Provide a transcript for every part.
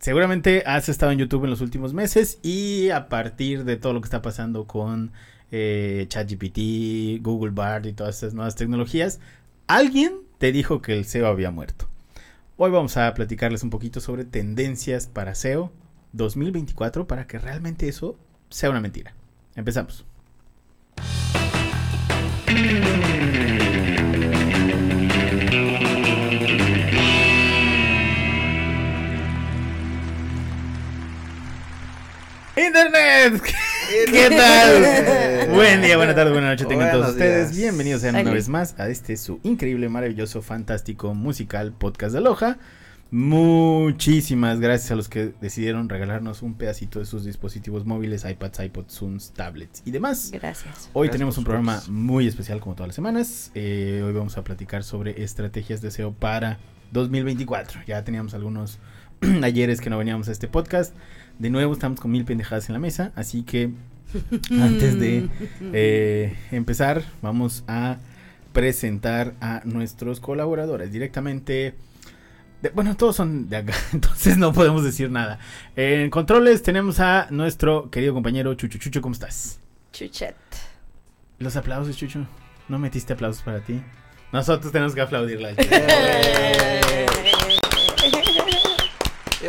seguramente has estado en YouTube en los últimos meses y a partir de todo lo que está pasando con eh, ChatGPT, Google Bard y todas estas nuevas tecnologías, alguien te dijo que el SEO había muerto. Hoy vamos a platicarles un poquito sobre tendencias para SEO 2024 para que realmente eso sea una mentira. Empezamos. Internet. ¿Qué tal? Buen día, buena tarde, buena noche tengan todos ustedes. Bienvenidos sean una vez más a este su increíble, maravilloso, fantástico musical podcast de Aloha. Muchísimas gracias a los que decidieron regalarnos un pedacito de sus dispositivos móviles, iPads, iPods, Zooms, tablets y demás. Gracias. Hoy Gracias tenemos un programa muy especial como todas las semanas. Eh, hoy vamos a platicar sobre estrategias de SEO para 2024. Ya teníamos algunos ayeres que no veníamos a este podcast. De nuevo estamos con mil pendejadas en la mesa, así que antes de eh, empezar vamos a presentar a nuestros colaboradores directamente. de- bueno, todos son de acá, entonces no podemos decir nada. En controles tenemos a nuestro querido compañero Chucho. Chucho, ¿cómo estás? Chuchet. Los aplausos, Chucho. ¿No metiste aplausos para ti? Nosotros tenemos que aplaudirla.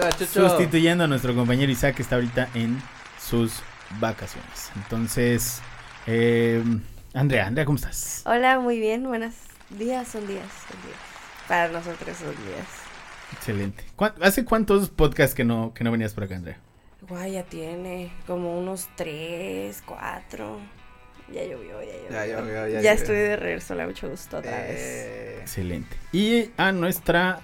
Chucho. Sustituyendo a nuestro compañero Isaac que está ahorita en sus vacaciones. Entonces, eh, Andrea, Andrea, ¿cómo estás? Hola, muy bien. Buenos días, son días, son días. Para nosotros son días. Excelente. ¿Cuá- ¿Hace cuántos podcasts que no, que no venías por acá, Andrea? Guay, ya tiene como unos tres, cuatro. Ya llovió, ya llovió. Ya llovió, ya Ya, llovió. estoy de regreso, la mucho gusto otra vez. Eh, Excelente. Y a nuestra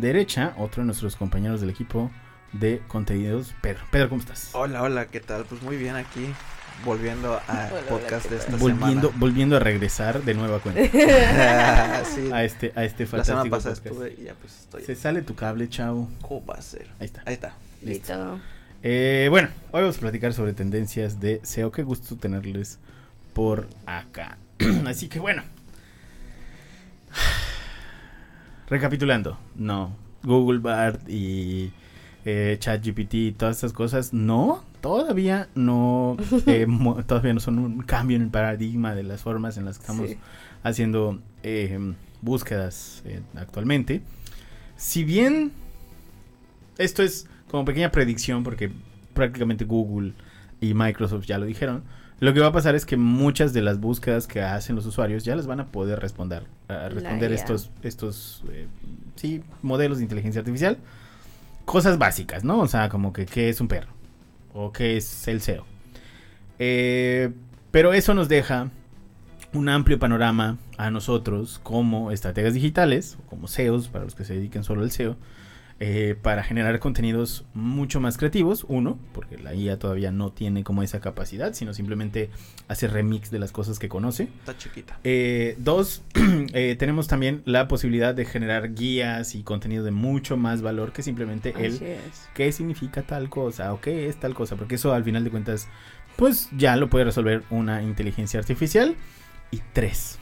derecha, otro de nuestros compañeros del equipo de contenidos, Pedro. Pedro, ¿cómo estás? Hola, hola, ¿qué tal? Pues muy bien aquí, volviendo Hola, podcast hola, de ¿qué esta volviendo, volviendo a regresar de nueva cuenta semana. sí, a este, a este la semana fantástico pasada podcast. estuve y ya pues estoy. Se sale tu cable, chavo. ¿Cómo va a ser? Ahí está. Ahí está. Listo. Listo. Eh, bueno, hoy vamos a platicar sobre tendencias de SEO. Qué gusto tenerles por acá. Así que bueno. Recapitulando, no. Google Bard y eh, ChatGPT y todas estas cosas, no. Todavía no, eh, todavía no son un cambio en el paradigma de las formas en las que estamos Sí. haciendo eh, búsquedas actualmente. Si bien esto es como pequeña predicción, porque prácticamente Google y Microsoft ya lo dijeron, lo que va a pasar es que muchas de las búsquedas que hacen los usuarios ya les van a poder responder, a responder estos, estos eh, sí, modelos de inteligencia artificial. Cosas básicas, ¿no? O sea, como que qué es un perro o qué es el SEO. Eh, pero eso nos deja un amplio panorama a nosotros como estrategas digitales, como SEOs, para los que se dediquen solo al SEO, eh, para generar contenidos mucho más creativos. Uno, porque la IA todavía no tiene como esa capacidad, sino simplemente hace remix de las cosas que conoce. Está chiquita. Eh, dos, eh, tenemos también la posibilidad de generar guías y contenido de mucho más valor que simplemente el es. qué significa tal cosa o qué es tal cosa, porque eso al final de cuentas, pues ya lo puede resolver una inteligencia artificial. Y tres,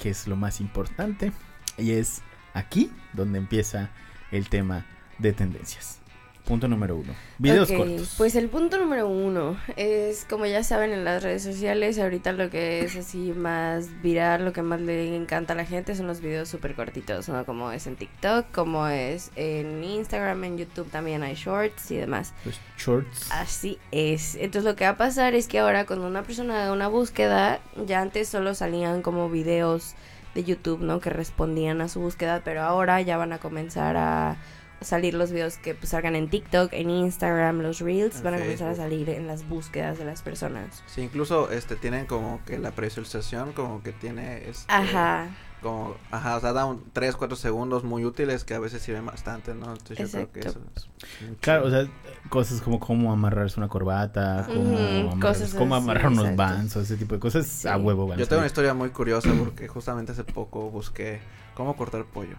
que es lo más importante, y es aquí donde empieza el tema de tendencias. Punto número uno. Videos cortos. Pues el punto número uno es, como ya saben en las redes sociales, ahorita lo que es así más viral, lo que más le encanta a la gente son los videos súper cortitos, ¿no? Como es en TikTok, como es en Instagram, en YouTube también hay shorts y demás. Los shorts. Así es. Entonces lo que va a pasar es que ahora cuando una persona haga una búsqueda, ya antes solo salían como videos de YouTube, ¿no? Que respondían a su búsqueda, pero ahora ya van a comenzar a salir los videos que pues, salgan en TikTok, en Instagram, los Reels, En van a comenzar a salir en las búsquedas de las personas. Sí, incluso este tienen como que la previsualización como que tiene este Ajá. como ajá, o sea, da un 3 4 segundos muy útiles que a veces sirven bastante, ¿no? Entonces yo creo que eso es Claro, o sea, cosas como cómo amarrarse una corbata, cómo, Ujú, amarrar- cosas cómo así, amarrar unos exacto. bands o ese tipo de cosas Sí. a huevo van a Yo tengo una historia muy curiosa porque justamente hace poco busqué cómo cortar pollo.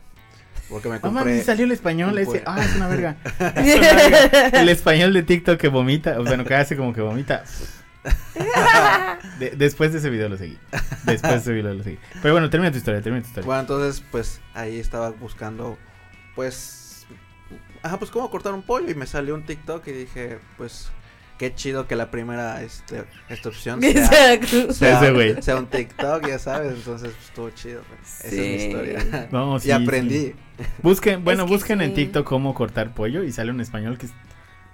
Porque me compré mames, salió el español ese. Ah, es una verga. Es una verga. El español de TikTok que vomita, o sea, no que hace como que vomita. De- después de ese video lo seguí. Después de ese video lo seguí. Pero bueno, termina tu historia, termina tu historia. Bueno, entonces, pues ahí estaba buscando, pues, ajá, pues cómo cortar un pollo y me salió un TikTok y dije, pues qué chido que la primera este, esta opción sea, un TikTok, ya sabes, entonces pues, estuvo chido. pues. Esa es mi Sí. historia. No, sí, y aprendí. sí. Busquen, bueno, Es que busquen en sí. TikTok cómo cortar pollo y sale un español que es...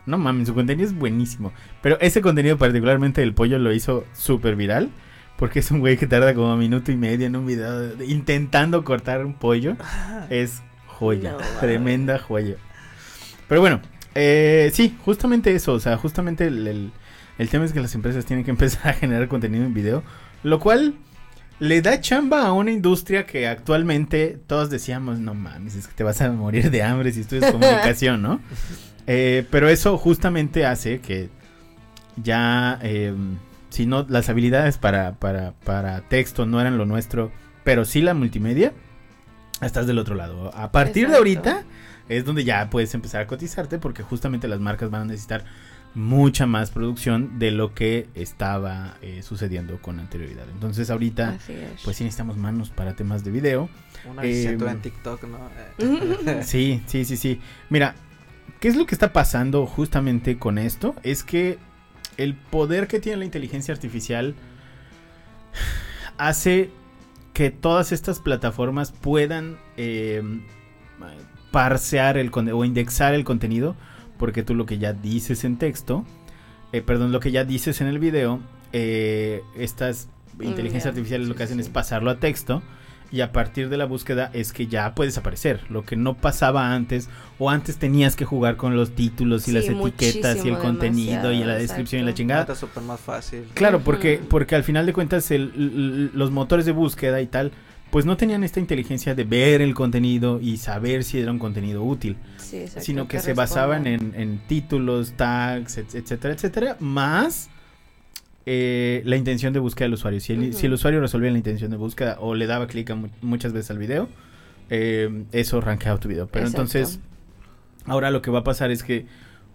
No mames, su contenido es buenísimo. Pero ese contenido particularmente del pollo lo hizo súper viral. Porque es un güey que tarda como minuto y medio en un video de- intentando cortar un pollo. Es joya, No tremenda joya. Pero bueno, eh, sí, justamente eso. O sea, justamente el, el- el tema es que las empresas tienen que empezar a generar contenido en video. Lo cual le da chamba a una industria que actualmente todos decíamos, no mames, es que te vas a morir de hambre si estudias comunicación, ¿no? Eh, pero eso justamente hace que ya, eh, si no, las habilidades para, para, para texto no eran lo nuestro, pero sí la multimedia, estás del otro lado. A partir de ahorita es donde ya puedes empezar a cotizarte porque justamente las marcas van a necesitar mucha más producción de lo que estaba eh, sucediendo con anterioridad. Entonces ahorita pues sí necesitamos manos para temas de video. Una Eh, en TikTok, ¿no? Sí, sí, sí, sí. Mira, ¿qué es lo que está pasando justamente con esto? Es que el poder que tiene la inteligencia artificial hace que todas estas plataformas puedan eh, parsear el o indexar el contenido, porque tú lo que ya dices en texto, eh, perdón, lo que ya dices en el video, eh, estas inteligencias artificiales lo que hacen sí. es pasarlo a texto y a partir de la búsqueda es que ya puedes aparecer, lo que no pasaba antes o antes tenías que jugar con los títulos y Sí, las etiquetas y el contenido y la descripción y la chingada. ahorita es súper más fácil. Claro, porque, porque al final de cuentas el- los motores de búsqueda y tal, pues no tenían esta inteligencia de ver el contenido y saber si era un contenido útil, Sí, sino que se basaban en, en títulos, tags, et- etcétera, etcétera, más eh, la intención de búsqueda del usuario. Si el, Ujú. si el usuario resolvía la intención de búsqueda o le daba clic mu- muchas veces al video, eh, eso rankeaba tu video. Pero Exacto. entonces, ahora lo que va a pasar es que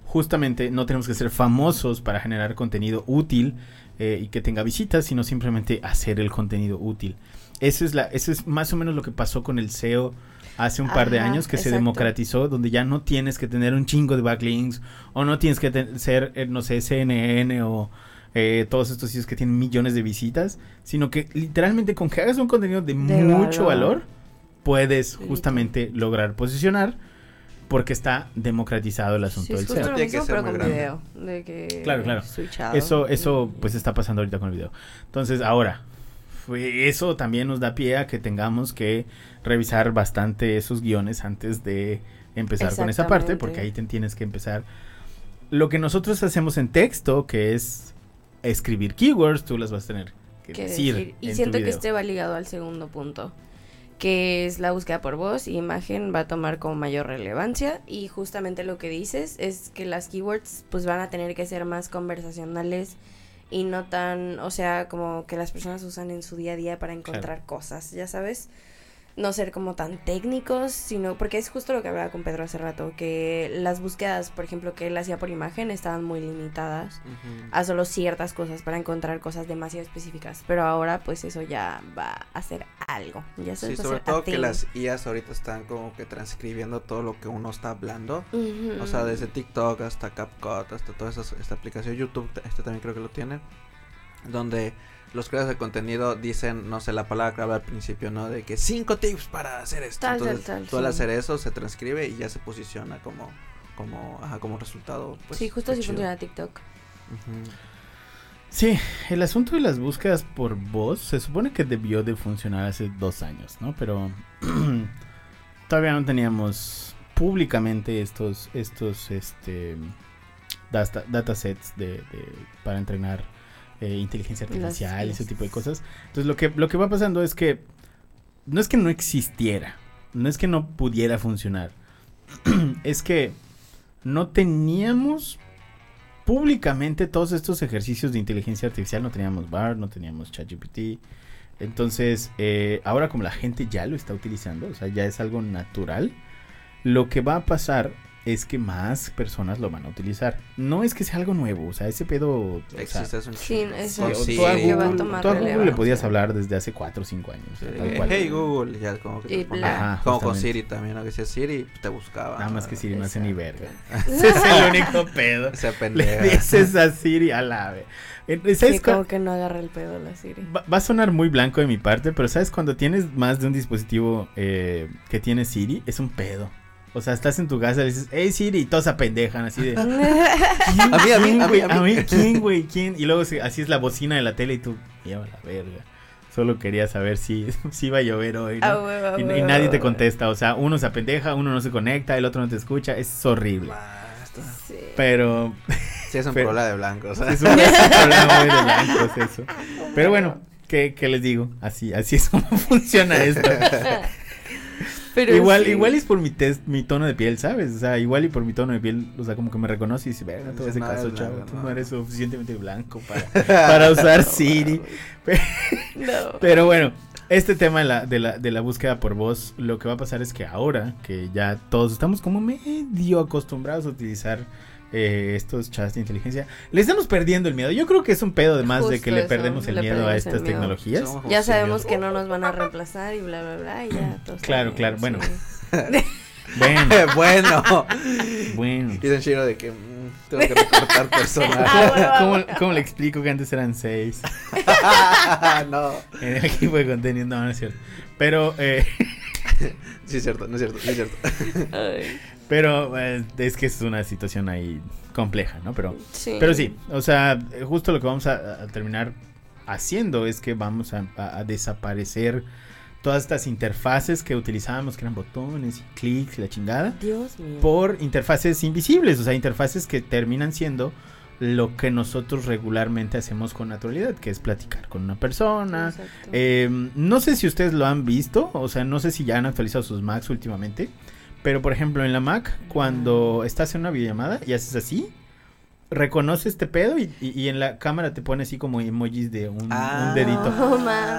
justamente no tenemos que ser famosos para generar contenido útil eh, y que tenga visitas, sino simplemente hacer el contenido útil. Eso es, la, eso es más o menos lo que pasó con el SEO hace un par de años que se democratizó, donde ya no tienes que tener un chingo de backlinks o no tienes que ser, eh, no sé, CNN o eh, todos estos sitios que tienen millones de visitas, sino que literalmente con que hagas un contenido de, De mucho valor. valor, puedes Sí, justamente lograr posicionar porque está democratizado el asunto Sí, es del SEO. lo Tiene que mismo, ser pero muy con grande. video. De que Claro, claro. switchado. Eso, eso pues está pasando ahorita con el video. Entonces, ahora, eso también nos da pie a que tengamos que revisar bastante esos guiones antes de empezar con esa parte, porque ahí te tienes que empezar. Lo que nosotros hacemos en texto, que es escribir keywords, tú las vas a tener que decir. decir. Y en tu siento que este va ligado al segundo punto, que es la búsqueda por voz y imagen va a tomar como mayor relevancia y justamente lo que dices es que las keywords pues van a tener que ser más conversacionales y no tan, o sea, como que las personas usan en su día a día para encontrar cosas, ya sabes. No ser como tan técnicos, sino porque es justo lo que hablaba con Pedro hace rato, que las búsquedas, por ejemplo, que él hacía por imagen estaban muy limitadas Ujú. a solo ciertas cosas para encontrar cosas demasiado específicas. Pero ahora, pues eso ya va a ser algo. Ya Sí, sobre todo que las IAs ahorita están como que transcribiendo todo lo que uno está hablando. O sea, desde TikTok hasta CapCut, hasta toda esa, esta aplicación, YouTube, este también creo que lo tiene. Donde los creadores de contenido dicen, no sé, la palabra habla al principio, ¿no? De que cinco tips para hacer esto. Tal, tal, Entonces, tal, tú al sí. hacer eso se transcribe y ya se posiciona como, como, ajá, como resultado. Pues, sí, justo qué así funciona TikTok. Sí, el asunto de las búsquedas por voz se supone que debió de funcionar hace dos años, ¿no? Pero todavía no teníamos públicamente estos, estos, este, data, datasets de, de- para entrenar eh, inteligencia artificial ese tipo de cosas. Entonces lo que, lo que va pasando es que no es que no existiera, no es que no pudiera funcionar, es que no teníamos públicamente todos estos ejercicios de inteligencia artificial. No teníamos BART, no teníamos ChatGPT. Entonces, eh, ahora como la gente ya lo está utilizando, o sea, ya es algo natural, lo que va a pasar es que más personas lo van a utilizar. No es que sea algo nuevo, o sea, ese pedo... o sea, Existe es un Sí, eso Con tú Siri. a que va a Google, tomar tú a Google le podías hablar desde hace 4 o 5 años. Sí, tal cual. Hey Google, ya como que te Y. Ajá, Como con. Siri también, ¿no? Que decía Siri, te buscaba. Nada más que Siri no hace ni verga. Ese es el único pedo. Se Le pendeja. dices a Siri a la Eh, ¿Sabes Sí, como que no agarra el pedo la Siri. Va, va a sonar muy blanco de mi parte, pero ¿sabes? Cuando tienes más de un dispositivo eh, que tiene Siri, es un pedo. O sea, estás en tu casa y le dices, hey Siri, y todos se apendejan así de... ¿Quién, A mí, a mí, quién, a mí, güey? a mí. ¿quién, güey? ¿Quién? Y luego así es la bocina de la tele y tú, lleva la verga. Solo quería saber si, si iba a llover hoy. ¿no? Ah, huevo, y, nadie te contesta. O sea, uno se apendeja, uno no se conecta, el otro no te escucha. Es horrible. Basta. Sí. Pero Sí, es un Pero- problema de blancos. es un, es un problema muy de blancos eso. Pero bueno, ¿qué, qué les digo? Así, así es como funciona esto. Pero igual, sí. igual es por mi test, mi tono de piel, ¿sabes? O sea, igual y por mi tono de piel, o sea, como que me reconoce y dice, verga, todo ese no caso, chavo, blanco, tú no no". eres suficientemente blanco para, para usar Siri. No. Pero bueno, este tema de la, de, la, de la búsqueda por voz, lo que va a pasar es que ahora que ya todos estamos como medio acostumbrados a utilizar eh, estos chats de inteligencia, le estamos perdiendo el miedo. Yo creo que es un pedo además de Justo que le eso, perdemos el le miedo a perdemos estas miedo. tecnologías. Somos Ya sabemos que no nos van a reemplazar y bla, bla, bla, y ya Claro, bien, claro, bueno. Bueno, bueno. bueno. Dicen Shiro de que mm, tengo que recortar personal. Ah, ¿Cómo, ¿Cómo le explico que antes eran seis? no. En el equipo de contenido, no, no es cierto. Pero, eh, Sí, es cierto, no es cierto, no es cierto. Ay, pero eh, es que es una situación ahí compleja, ¿no? Pero, sí. pero sí, o sea, justo lo que vamos a, a terminar haciendo es que vamos a, desaparecer todas estas interfaces que utilizábamos, que eran botones y clics y la chingada, Dios mío. por interfaces invisibles, o sea, interfaces que terminan siendo lo que nosotros regularmente hacemos con naturalidad, que es platicar con una persona. Eh, no sé si ustedes lo han visto, o sea, no sé si ya han actualizado sus Macs últimamente, pero por ejemplo en la Mac, cuando estás en una videollamada y haces así, reconoce este pedo y, y- y en la cámara te pone así como emojis de un, un Ah. dedito.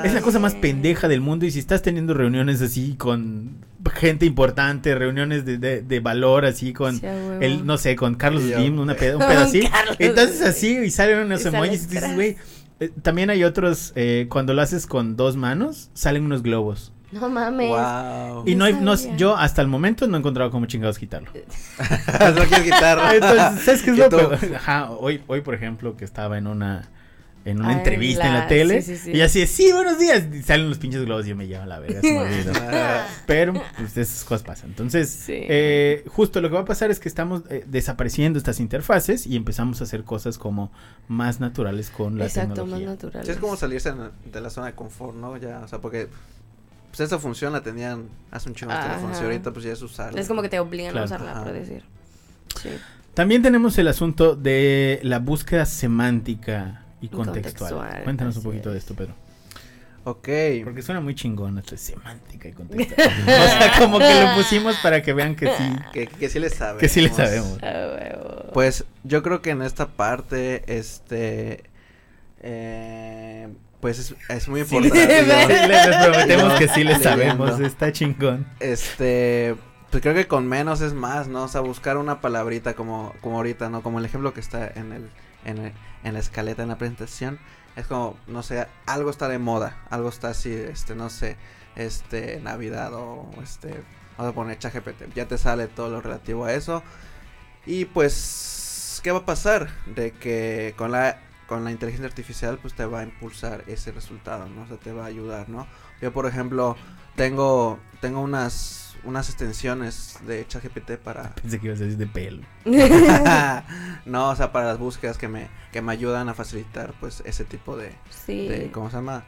Es la cosa más pendeja del mundo y si estás teniendo reuniones así con gente importante, reuniones de, de- de valor así con... Sí. El, no sé, con Carlos. Slim, una pedo, un pedo así. Entonces así, y salen unos Y emojis y dices, güey. eh, también hay otros, eh, cuando lo haces con dos manos, salen unos globos. No mames. Wow. Y no, hay, no yo hasta el momento no he encontrado cómo chingados quitarlo. no quieres guitarra. Entonces, ¿sabes qué es ¿Y lo peor? Ajá, hoy, hoy, por ejemplo, que estaba en una en una en entrevista en la tele sí, sí, sí. y así, de, sí, buenos días, y salen los pinches globos y yo me llevo a la verga, se me olvidó. Pero pues esas cosas pasan. Entonces, Sí. eh, justo lo que va a pasar es que estamos eh, desapareciendo estas interfaces y empezamos a hacer cosas como más naturales con la Exacto, más tecnología. natural. Sí, es como salirse en- de la zona de confort, ¿no? Ya, o sea, porque pues esa función la tenían hace un chingo de teléfonos y ahorita pues ya es usarla. Es como que te obligan Claro. a usarla, Ajá. por decir. Sí. También tenemos el asunto de la búsqueda semántica y contextual. contextual, Cuéntanos un poquito de es. esto, Pedro. Ok. Porque suena muy chingón esto de semántica y contextual. o sea, como que lo pusimos para que vean que sí, Que, que sí le sabemos. que sí le sabemos. Pues yo creo que en esta parte, este, eh, pues es, es muy Sí, importante. yo- Les, les prometemos que sí le sabemos, está chingón. Este, pues creo que con menos es más, ¿no? O sea, buscar una palabrita como, como ahorita, ¿no? Como el ejemplo que está en el, en el- en la escaleta, en la presentación. Es como, no sé, algo está de moda, algo está así, este, no sé, este, Navidad o este, vamos a poner ChatGPT. Ya te sale todo lo relativo a eso. Y pues, ¿qué va a pasar? De que con la, con la inteligencia artificial, pues te va a impulsar ese resultado, ¿no? O sea, te va a ayudar, ¿no? Yo, por ejemplo, tengo, tengo unas, unas extensiones de ChatGPT para... Pensé que ibas a decir de pelo. no, o sea, para las búsquedas que me, que me ayudan a facilitar, pues, ese tipo de, sí. de ¿cómo se llama?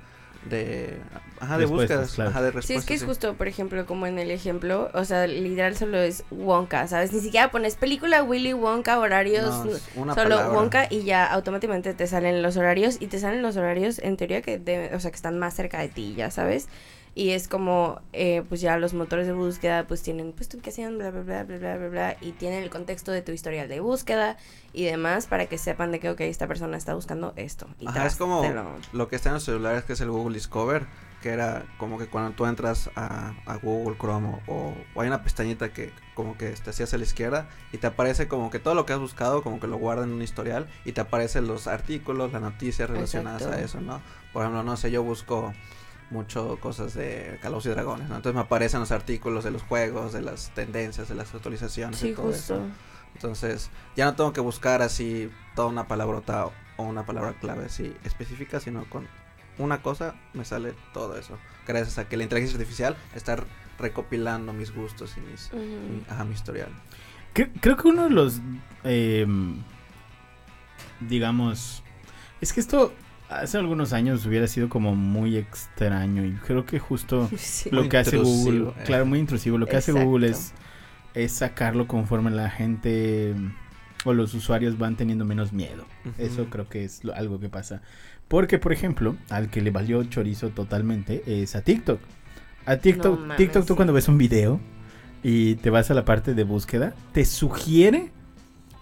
De, ajá, de búsquedas, claro. ajá, de Sí, es que es sí. justo, por ejemplo, como en el ejemplo, o sea, literal solo es Wonka, ¿sabes? Ni siquiera pones película Willy Wonka, horarios, No, es una solo palabra. Wonka y ya automáticamente te salen los horarios y te salen los horarios en teoría que, de- o sea, que están más cerca de ti, ya sabes. Y es como, eh, pues ya los motores de búsqueda pues tienen, pues tu ubicación, bla, bla, bla, bla, bla, bla, bla, y tienen el contexto de tu historial de búsqueda y demás para que sepan de que, ok, esta persona está buscando esto. Y Ajá, tras, es como lo- lo que está en los celulares, que es el Google Discover, que era como que cuando tú entras a, a Google Chrome o, o hay una pestañita que como que te hacías a la izquierda y te aparece como que todo lo que has buscado, como que lo guarda en un historial y te aparecen los artículos, las noticias relacionadas a eso, ¿no? Por ejemplo, no sé, yo busco mucho cosas de Calabozos y Dragones, ¿no? Entonces me aparecen los artículos de los juegos, de las tendencias, de las actualizaciones y Sí, todo eso. justo. Entonces, ya no tengo que buscar así toda una palabrota o una palabra clave así específica, sino con una cosa me sale todo eso. Gracias a que la inteligencia artificial está recopilando mis gustos y mis, Ujú. mi, ajá, mi historial. Cre- Creo que uno de los, em, digamos, es que esto hace algunos años hubiera sido como muy extraño y creo que justo Sí. lo Muy que hace Google, intrusivo, eh. claro, muy intrusivo, lo que hace. Google es, es sacarlo conforme la gente o los usuarios van teniendo menos miedo. Eso creo que es lo- algo que pasa. Porque, por ejemplo, al que le valió chorizo totalmente es a TikTok. A TikTok, No mames, TikTok tú sí. cuando ves un video y te vas a la parte de búsqueda, te sugiere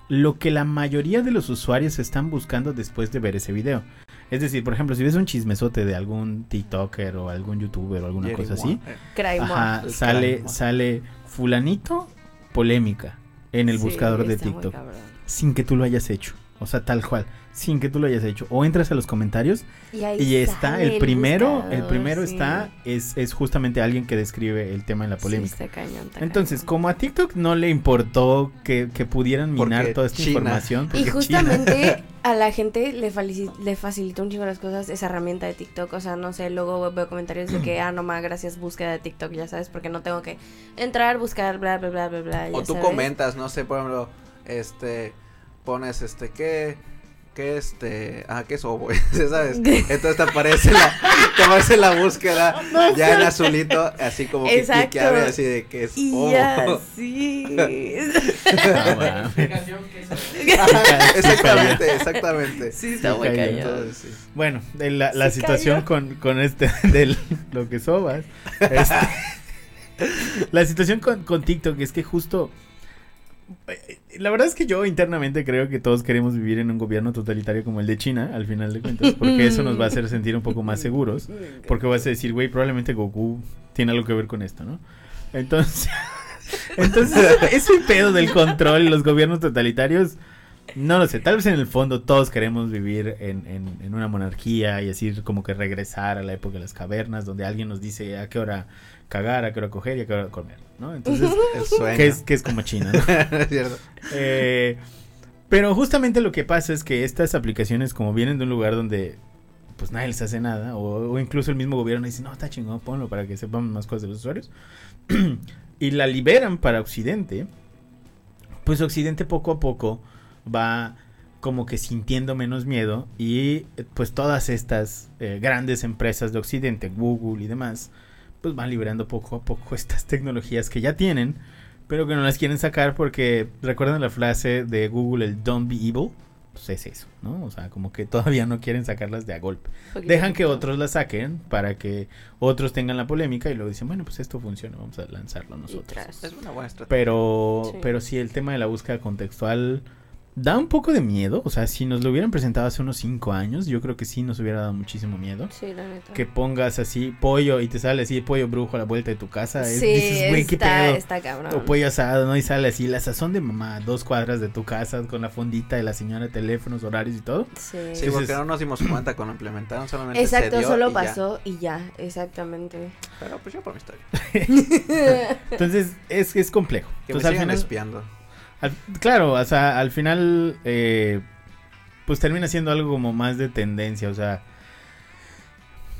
lo que la mayoría de los usuarios están buscando después de ver ese video. Es decir, por ejemplo, si ves un chismesote de algún TikToker o algún YouTuber o alguna Jerry cosa así, ajá, El sale, sale fulanito polémica en el Sí, buscador de TikTok sin que tú lo hayas hecho. O sea, tal cual, sin que tú lo hayas hecho. O entras a los comentarios Y, ahí y está el primero, el primero sí. está, es, es justamente alguien que describe el tema en la Sí, polémica. está cañón, está Entonces, cañón. como a TikTok no le importó que, que pudieran minar Porque toda esta China. información. Y China- justamente a la gente le, le facilita un chingo las cosas esa herramienta de TikTok. O sea, no sé, luego veo comentarios de que, ah, no más, gracias, búsqueda de TikTok, ya sabes, porque no tengo que entrar, buscar, bla, bla, bla, bla, bla. O tú sabes. comentas, no sé, por ejemplo, este, pones este, ¿qué? ¿Qué este? Ah, ¿qué es Oboe? ¿Sabes? Entonces te aparece la, te aparece la búsqueda ya en azulito, así como que Exacto. cliqueable, así de que es Y Obo. ya, sí. No, mames. Ajá, exactamente, exactamente. sí, está muy cayó. cañón. Entonces, sí. Bueno, de la, la situación cayó. con, con este, de lo que sobas. este, la situación con, con TikTok es que justo. La verdad es que yo internamente creo que todos queremos vivir en un gobierno totalitario como el de China, al final de cuentas, porque eso nos va a hacer sentir un poco más seguros. Porque vas a decir, güey, probablemente Goku tiene algo que ver con esto, ¿no? Entonces, entonces ese pedo del control y los gobiernos totalitarios, no lo sé, tal vez en el fondo todos queremos vivir en, en- en una monarquía y así como que regresar a la época de las cavernas, donde alguien nos dice a qué hora cagar, a qué hora coger y a qué hora comer, ¿no? Entonces, El sueño. que es, que es como China, ¿no? Es cierto. Eh, pero justamente lo que pasa es que estas aplicaciones, como vienen de un lugar donde pues nadie les hace nada, o, o incluso el mismo gobierno dice, no, está chingón, ponlo para que sepan más cosas de los usuarios, y la liberan para Occidente, pues Occidente poco a poco va como que sintiendo menos miedo y pues todas estas eh, grandes empresas de Occidente, Google y demás, pues van liberando poco a poco estas tecnologías que ya tienen, pero que no las quieren sacar porque recuerdan la frase de Google, el don't be evil, pues es eso, ¿no? O sea, como que todavía no quieren sacarlas de a golpe. Dejan que otros la saquen para que otros tengan la polémica y luego dicen, bueno, pues esto funciona, vamos a lanzarlo nosotros. Es una buena estrategia. Pero, Sí. pero sí, el tema de la búsqueda contextual da un poco de miedo. O sea, si nos lo hubieran presentado hace unos 5 años, yo creo que sí nos hubiera dado muchísimo miedo. Sí, la neta. Que pongas así pollo y te sale así pollo brujo a la vuelta de tu casa. es- sí, dices, güey, qué está, pedo. está cabrón. O pollo asado, ¿no? Y sale así la sazón de mamá, dos cuadras de tu casa, con la fondita de la señora, teléfonos, horarios y todo. Sí. Sí, Entonces- porque no nos dimos cuenta cuando implementaron, solamente Exacto, se dio solo y ya. pasó y ya, exactamente. Pero pues yo por mi historia. Entonces, es, es complejo. Que me Entonces, al final, espiando. Al- claro, o sea, al final, eh, pues termina siendo algo como más de tendencia, o sea.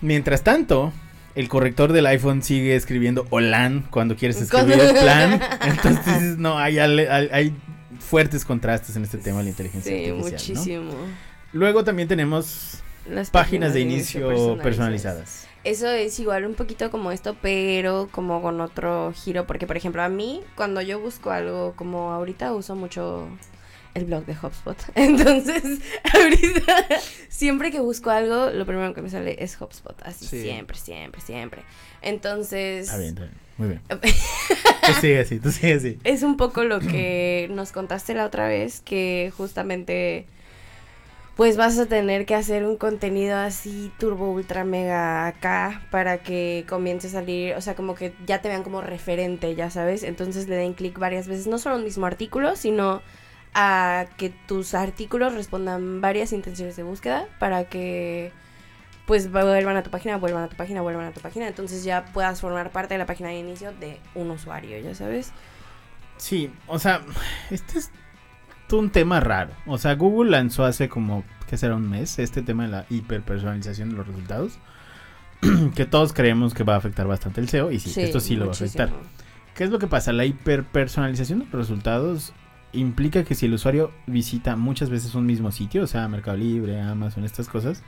Mientras tanto, el corrector del iPhone sigue escribiendo OLAN cuando quieres escribir el plan. Entonces, no, hay, hay, hay fuertes contrastes en este tema de la inteligencia Sí, artificial. muchísimo. Luego también tenemos Las páginas de inicio personalizadas. Eso es igual un poquito como esto, pero como con otro giro, porque por ejemplo a mí, cuando yo busco algo, como ahorita uso mucho el blog de HubSpot. Entonces, ahorita, siempre que busco algo, lo primero que me sale es HubSpot. Así Sí. siempre, siempre, siempre. Entonces, Está bien, está bien. Muy bien. Tú sigue así, tú sigue así. es un poco lo que nos contaste la otra vez, que justamente pues vas a tener que hacer un contenido así turbo ultra mega acá para que comience a salir, o sea, como que ya te vean como referente, ya sabes, entonces le den clic varias veces, no solo a un mismo artículo, sino a que tus artículos respondan varias intenciones de búsqueda para que pues vuelvan a tu página, vuelvan a tu página, vuelvan a tu página, entonces ya puedas formar parte de la página de inicio de un usuario, ya sabes. Sí, o sea, este es un tema raro. O sea, Google lanzó hace como, ¿qué será? Un mes, este tema de la hiperpersonalización de los resultados. que todos creemos que va a afectar bastante el SEO. Y sí, esto sí lo va a afectar. ¿Qué es lo que pasa? La hiperpersonalización de los resultados implica que si el usuario visita muchas veces un mismo sitio, o sea, Mercado Libre, Amazon, estas cosas,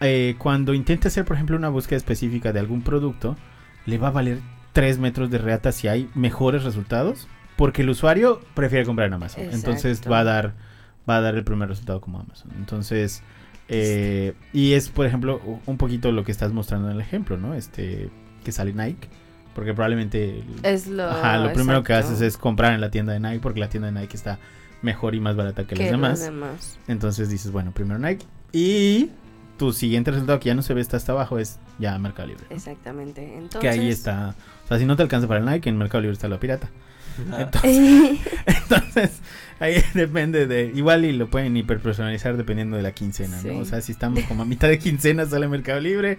eh, cuando intente hacer, por ejemplo, una búsqueda específica de algún producto, le va a valer 3 metros de reata si hay mejores resultados, porque el usuario prefiere comprar en Amazon. Entonces va a dar va a dar el primer resultado como Amazon. Entonces, eh, y es, por ejemplo, un poquito lo que estás mostrando en el ejemplo, ¿no? Este, que sale Nike, porque probablemente Es lo, Ajá, lo primero que haces es comprar en la tienda de Nike porque la tienda de Nike está mejor y más barata que, que las demás. los demás. Entonces dices, bueno, primero Nike. Y tu siguiente resultado que ya no se ve está hasta abajo es ya Mercado Libre. ¿no? Exactamente. Entonces, Que ahí está. O sea, si no te alcanza para el Nike, en Mercado Libre está la pirata. Entonces, entonces, ahí depende de. Igual y lo pueden hiperpersonalizar dependiendo de la quincena, Sí. ¿no? O sea, si estamos como a mitad de quincena sale Mercado Libre.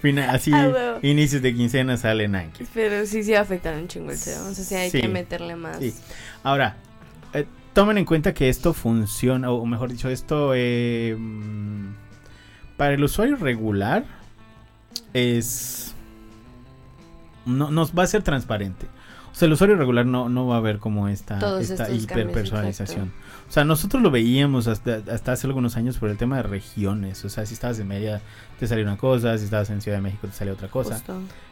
Fina, así, Ah, inicios de quincena sale Nike. Pero sí, sí afectan un chingo el SEO. O sea, sí hay Sí. que meterle más. Sí. Ahora, eh, tomen en cuenta que esto funciona, o mejor dicho, esto eh, mm, para el usuario regular es... No, nos va a ser transparente. Sea, el usuario regular no, no va a ver como esta, Todos esta cambios, hiperpersonalización. O sea, nosotros lo veíamos hasta, hasta hace algunos años por el tema de regiones. O sea, si estabas en Mérida te salía una cosa, si estabas en Ciudad de México te salía otra cosa.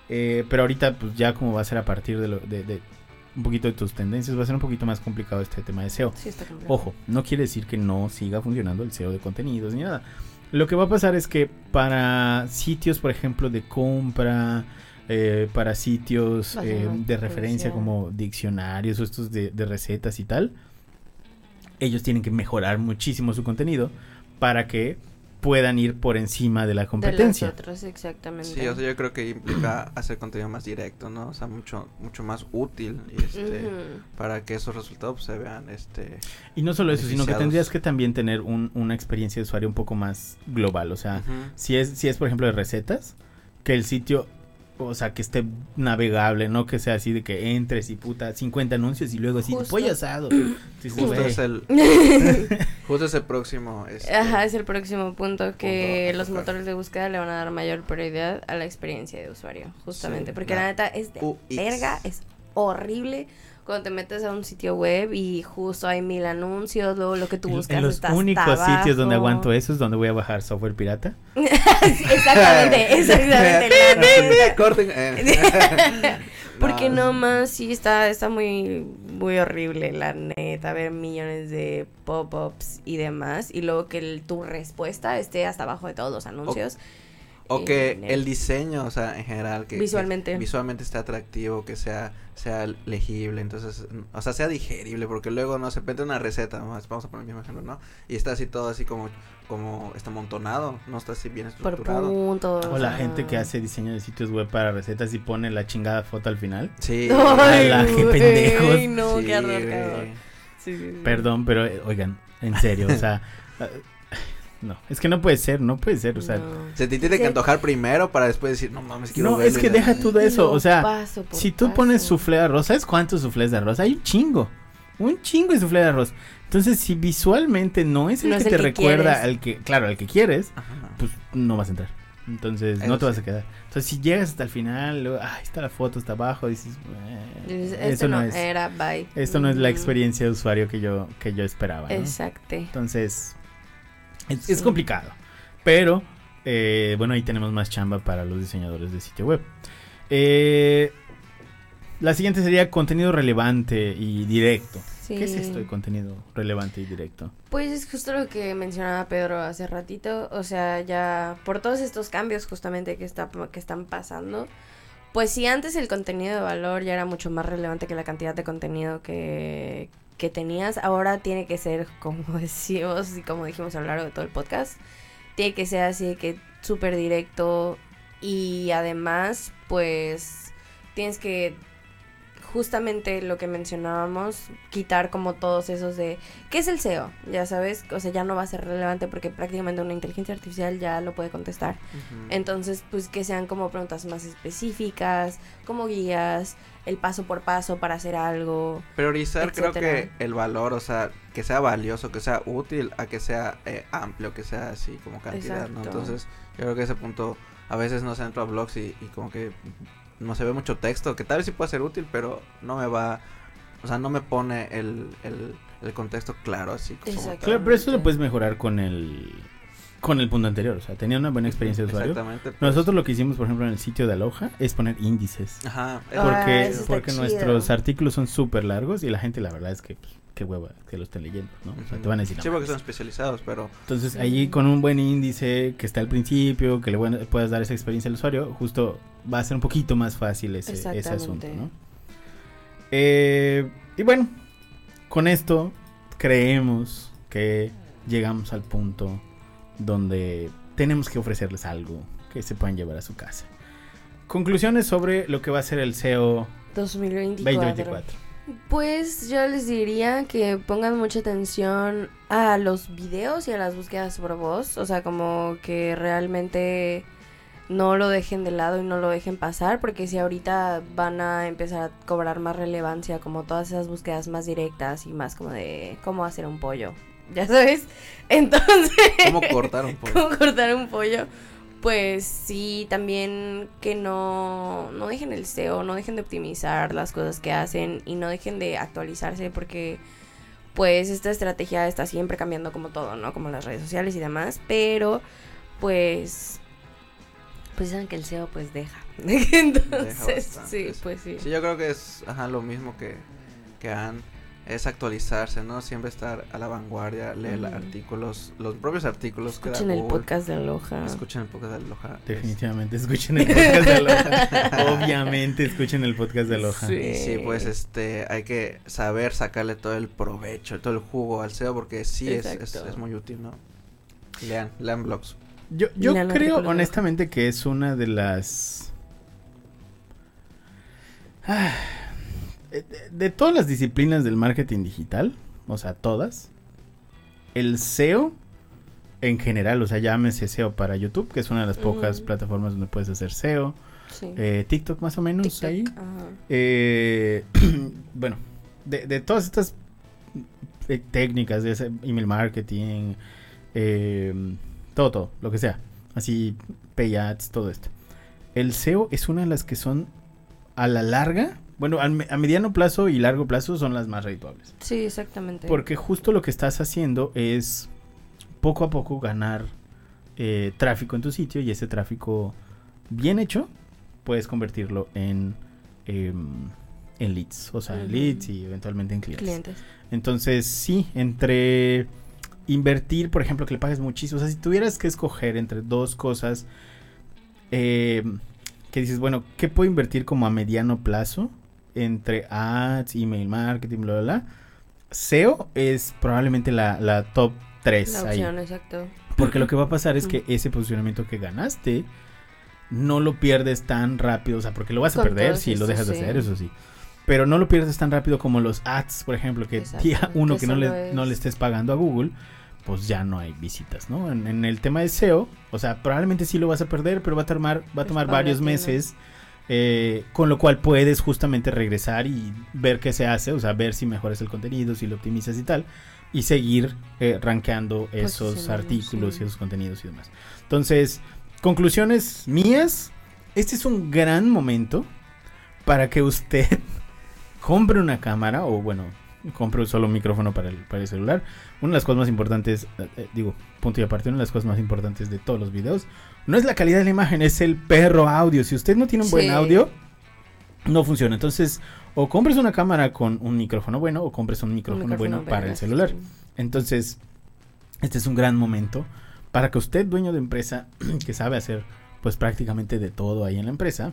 Eh, pero ahorita, pues ya como va a ser a partir de, lo- de, de un poquito de tus tendencias, va a ser un poquito más complicado este tema de SEO. Sí, está. Ojo, no quiere decir que no siga funcionando el SEO de contenidos ni nada. Lo que va a pasar es que para sitios, por ejemplo, de compra, eh, para sitios eh, de referencia como diccionarios o estos de, de recetas y tal, ellos tienen que mejorar muchísimo su contenido para que puedan ir por encima de la De los competencia. otros, exactamente. Sí, o sea, yo creo que implica hacer contenido más directo, ¿no? O sea, mucho mucho más útil y este para que esos resultados pues, se vean este Y no solo eso, sino que tendrías que también tener un- una experiencia de usuario un poco más global. O sea, si es, si es por ejemplo de recetas, que el sitio, o sea, que esté navegable, no que sea así de que entres y puta 50 anuncios y luego así, Justo. pollo asado. Justo es el justo es el próximo este, Ajá, es el próximo punto que Punto los motores de búsqueda le van a dar mayor prioridad a la experiencia de usuario, justamente, Sí, porque la la neta es de UX. verga, es horrible cuando te metes a un sitio web y justo hay mil anuncios, luego lo que tú buscas en los está hasta únicos sitios donde aguanto eso es donde voy a bajar software pirata. exactamente, exactamente. Corten, eh. Porque no más, sí está, está muy, muy horrible, la neta, ver millones de pop-ups y demás. Y luego que el- tu respuesta esté hasta abajo de todos los anuncios. O que el diseño, o sea, en general, que que Visualmente. visualmente esté atractivo, que sea, sea legible, entonces, o sea, sea digerible, porque luego, no se pende una receta, ¿no? vamos a poner el mismo ejemplo, ¿no? Y está así todo así como, como, está amontonado, no está así bien Por estructurado. puntos. O la gente que hace diseño de sitios web para recetas y pone la chingada foto al final. Sí. Ay, la- qué pendejos. no, sí, qué horror. Sí, sí. Perdón, pero eh, oigan, en serio, o sea, no, es que no puede ser, no puede ser, o sea, No. Se te tiene que antojar primero para después decir, no mames, quiero no, es verlo que y la- deja tú de eso, o sea, paso si tú pones paso. suflé de arroz, ¿sabes cuántos suflés de arroz? Hay un chingo. Un chingo de suflé de arroz. Entonces, si visualmente no es el No que es el te que recuerda quieres. al que, claro, al que quieres, Ajá. pues no vas a entrar. Entonces, Eso no te vas sí. a quedar. Entonces, si llegas hasta el final, luego, ah, está la foto, está abajo, dices, eh, "Este no no es, era, bye. esto no es la Mm, experiencia de usuario que yo, que yo esperaba. ¿no? Exacto. Entonces, es, complicado. Pero, eh, bueno, ahí tenemos más chamba para los diseñadores de sitio web. Eh, la siguiente sería contenido relevante y directo. Sí. ¿Qué es esto de contenido relevante y directo? Pues es justo lo que mencionaba Pedro hace ratito, o sea, ya por todos estos cambios justamente que, está, que están pasando, pues si antes el contenido de valor ya era mucho más relevante que la cantidad de contenido que, que tenías, ahora tiene que ser, como decimos y como dijimos a lo largo de todo el podcast, tiene que ser así que súper directo y además pues tienes que justamente lo que mencionábamos, quitar como todos esos de ¿qué es el SEO? Ya sabes, o sea, ya no va a ser relevante porque prácticamente una inteligencia artificial ya lo puede contestar. Entonces, pues que sean como preguntas más específicas, como guías, el paso por paso para hacer algo. Priorizar creo que el valor, o sea, que sea valioso, que sea útil, a que sea eh, amplio, que sea así como cantidad, ¿no? Entonces, yo creo que ese punto a veces no se entra a blogs y, y como que no se ve mucho texto, que tal vez sí puede ser útil, pero no me va, o sea, no me pone el, el, el contexto claro así como. Claro, pero eso lo puedes mejorar con el con el punto anterior, o sea, tenía una buena experiencia de usuario. Exactamente. pues. Nosotros lo que hicimos, por ejemplo, en el sitio de Aloha es poner índices. Ajá. es- Ah, Porque, porque chido. nuestros artículos son súper largos y la gente la verdad es que pues, qué hueva que lo estén leyendo, ¿no? O sea, te van a decir. "No Sí, porque mames". son especializados, pero Entonces allí con un buen índice que está al principio, que le puedas dar esa experiencia al usuario, justo va a ser un poquito más fácil ese, ese asunto. ¿no? Eh, y bueno, con esto creemos que llegamos al punto donde tenemos que ofrecerles algo que se puedan llevar a su casa. Conclusiones sobre lo que va a ser el SEO 2024. 2024. Pues yo les diría que pongan mucha atención a los videos y a las búsquedas por voz. O sea, como que realmente no lo dejen de lado y no lo dejen pasar. Porque si ahorita van a empezar a cobrar más relevancia, como todas esas búsquedas más directas y más como de cómo hacer un pollo. Ya sabes. Entonces. ¿cómo cortar un poco? cómo cortar un pollo. Pues sí, también que no, no dejen el SEO, no dejen de optimizar las cosas que hacen y no dejen de actualizarse porque pues esta estrategia está siempre cambiando como todo, ¿no? Como las redes sociales y demás, pero pues pues saben que el SEO pues deja. Entonces, bastante, sí, pues sí. Sí, yo creo que es ajá, lo mismo que, que han es actualizarse, ¿no? Siempre estar a la vanguardia, leer Ujú. artículos, los propios artículos que da Escuchen el Google. podcast de Aloha. Escuchen el podcast de Aloha. es- Definitivamente escuchen el podcast de Aloha. Obviamente escuchen el podcast de Aloha. Sí. Sí, pues este, hay que saber sacarle todo el provecho, todo el jugo al SEO porque sí es, es, es muy útil, ¿no? Lean, lean blogs. Yo, yo creo honestamente que es una de las... Ah, de, de todas las disciplinas del marketing digital, o sea, todas, el SEO en general, o sea, llámese SEO para YouTube, que es una de las pocas Mm. plataformas donde puedes hacer SEO, Sí. eh, TikTok más o menos TikTok, ahí. ajá. Eh, bueno, de, de todas estas eh, técnicas de ese email marketing, eh, todo, todo, lo que sea. Así, pay ads, todo esto. El SEO es una de las que son a la larga, bueno, a mediano plazo y largo plazo son las más redituables. Sí, exactamente. Porque justo lo que estás haciendo es poco a poco ganar eh, tráfico en tu sitio y ese tráfico bien hecho puedes convertirlo en, em, en leads, o sea, en leads y eventualmente en clientes. clientes. Entonces, sí, entre invertir, por ejemplo, que le pagues muchísimo, o sea, si tuvieras que escoger entre dos cosas, eh, que dices, bueno, ¿qué puedo invertir como a mediano plazo entre ads, email marketing, bla, bla, bla? SEO es probablemente la, la top 3 La ahí. opción, exacto. Porque lo que va a pasar es que ese posicionamiento que ganaste no lo pierdes tan rápido, o sea, porque lo vas a Con perder si lo dejas de hacer, eso sí. Pero no lo pierdes tan rápido como los ads, por ejemplo, que día uno que que no le, no le es- estés pagando a Google, pues ya no hay visitas, ¿no? En, en el tema de SEO, o sea, probablemente sí lo vas a perder, pero va a tomar, va a tomar varios meses, eh, con lo cual puedes justamente regresar y ver qué se hace, o sea, ver si mejoras el contenido, si lo optimizas y tal, y seguir eh, rankeando esos artículos sí. y esos contenidos y demás. Entonces, conclusiones mías, este es un gran momento para que usted compre una cámara o bueno, compre solo un micrófono para el, para el celular. Una de las cosas más importantes, eh, eh, digo, punto y aparte, una de las cosas más importantes de todos los videos, no es la calidad de la imagen, es el perro audio. Si usted no tiene un buen audio, no funciona. Entonces, o compres una cámara con un micrófono bueno o compres un micrófono, bueno para el celular. Entonces, este es un gran momento para que usted, dueño de empresa, que sabe hacer pues prácticamente de todo ahí en la empresa,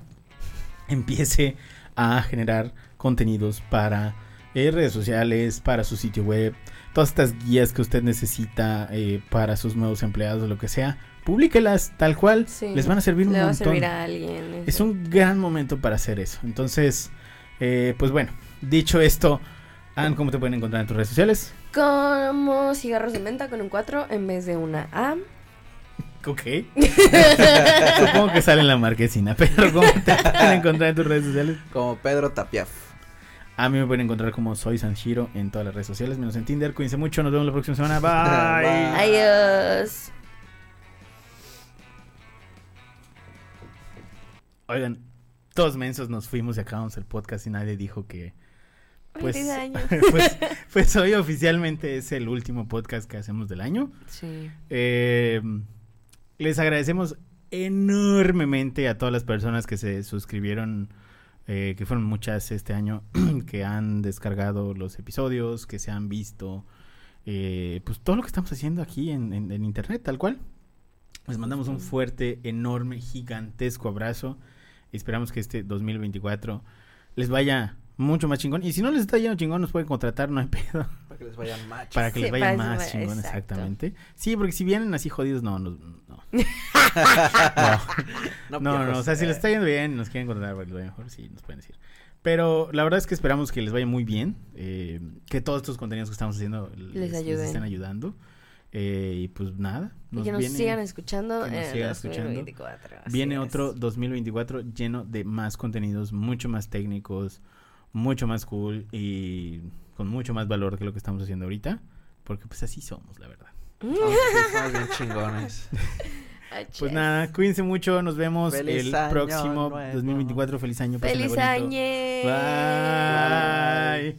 empiece a generar contenidos para eh, redes sociales, para su sitio web, todas estas guías que usted necesita eh, para sus nuevos empleados o lo que sea, publíquelas tal cual, les van a servir un Le montón. va a servir a alguien. Es un gran momento para hacer eso. Entonces, eh, pues bueno, dicho esto, Ann, ¿cómo te pueden encontrar en tus redes sociales? Como cigarros de menta con un 4 en vez de una A. Ok. Supongo que sale en la marquesina, pero ¿cómo te pueden encontrar en tus redes sociales? Como Pedro Tapiaf. A mí me pueden encontrar como soy Sanshiro en todas las redes sociales, menos en Tinder. Cuídense mucho, nos vemos la próxima semana. Bye. Bye. Adiós. Oigan, todos mensos nos fuimos y acabamos el podcast y nadie dijo que pues, Feliz año. pues, pues hoy oficialmente es el último podcast que hacemos del año. Sí. Eh, les agradecemos enormemente a todas las personas que se suscribieron, eh, que fueron muchas este año, que han descargado los episodios, que se han visto, eh, pues todo lo que estamos haciendo aquí en, en- en internet, tal cual. Les mandamos un fuerte, enorme, gigantesco abrazo. Esperamos que este 2024 les vaya mucho más chingón. Y si no les está yendo chingón, nos pueden contratar, no hay pedo. Para que les vayan machos. Para que Sí, les vaya más les vaya- chingón, exacto. exactamente. Sí, porque si vienen así jodidos, no, no. No, no, no, no, o sea, si les está yendo bien nos quieren contratar para que les vaya mejor, sí, nos pueden decir. Pero la verdad es que esperamos que les vaya muy bien, eh, que todos estos contenidos que estamos haciendo les, les ayuden. estén ayudando. Eh, y pues nada, Y que nos viene- sigan escuchando. que nos en sigan escuchando. 2024, así Viene es. otro 2024 lleno de más contenidos, mucho más técnicos, mucho más cool y con mucho más valor que lo que estamos haciendo ahorita. Porque pues así somos, la verdad. Somos bien chingones. Pues nada, cuídense mucho, nos vemos Feliz el año próximo nuevo. 2024. Feliz año. ¡Feliz año! Bye.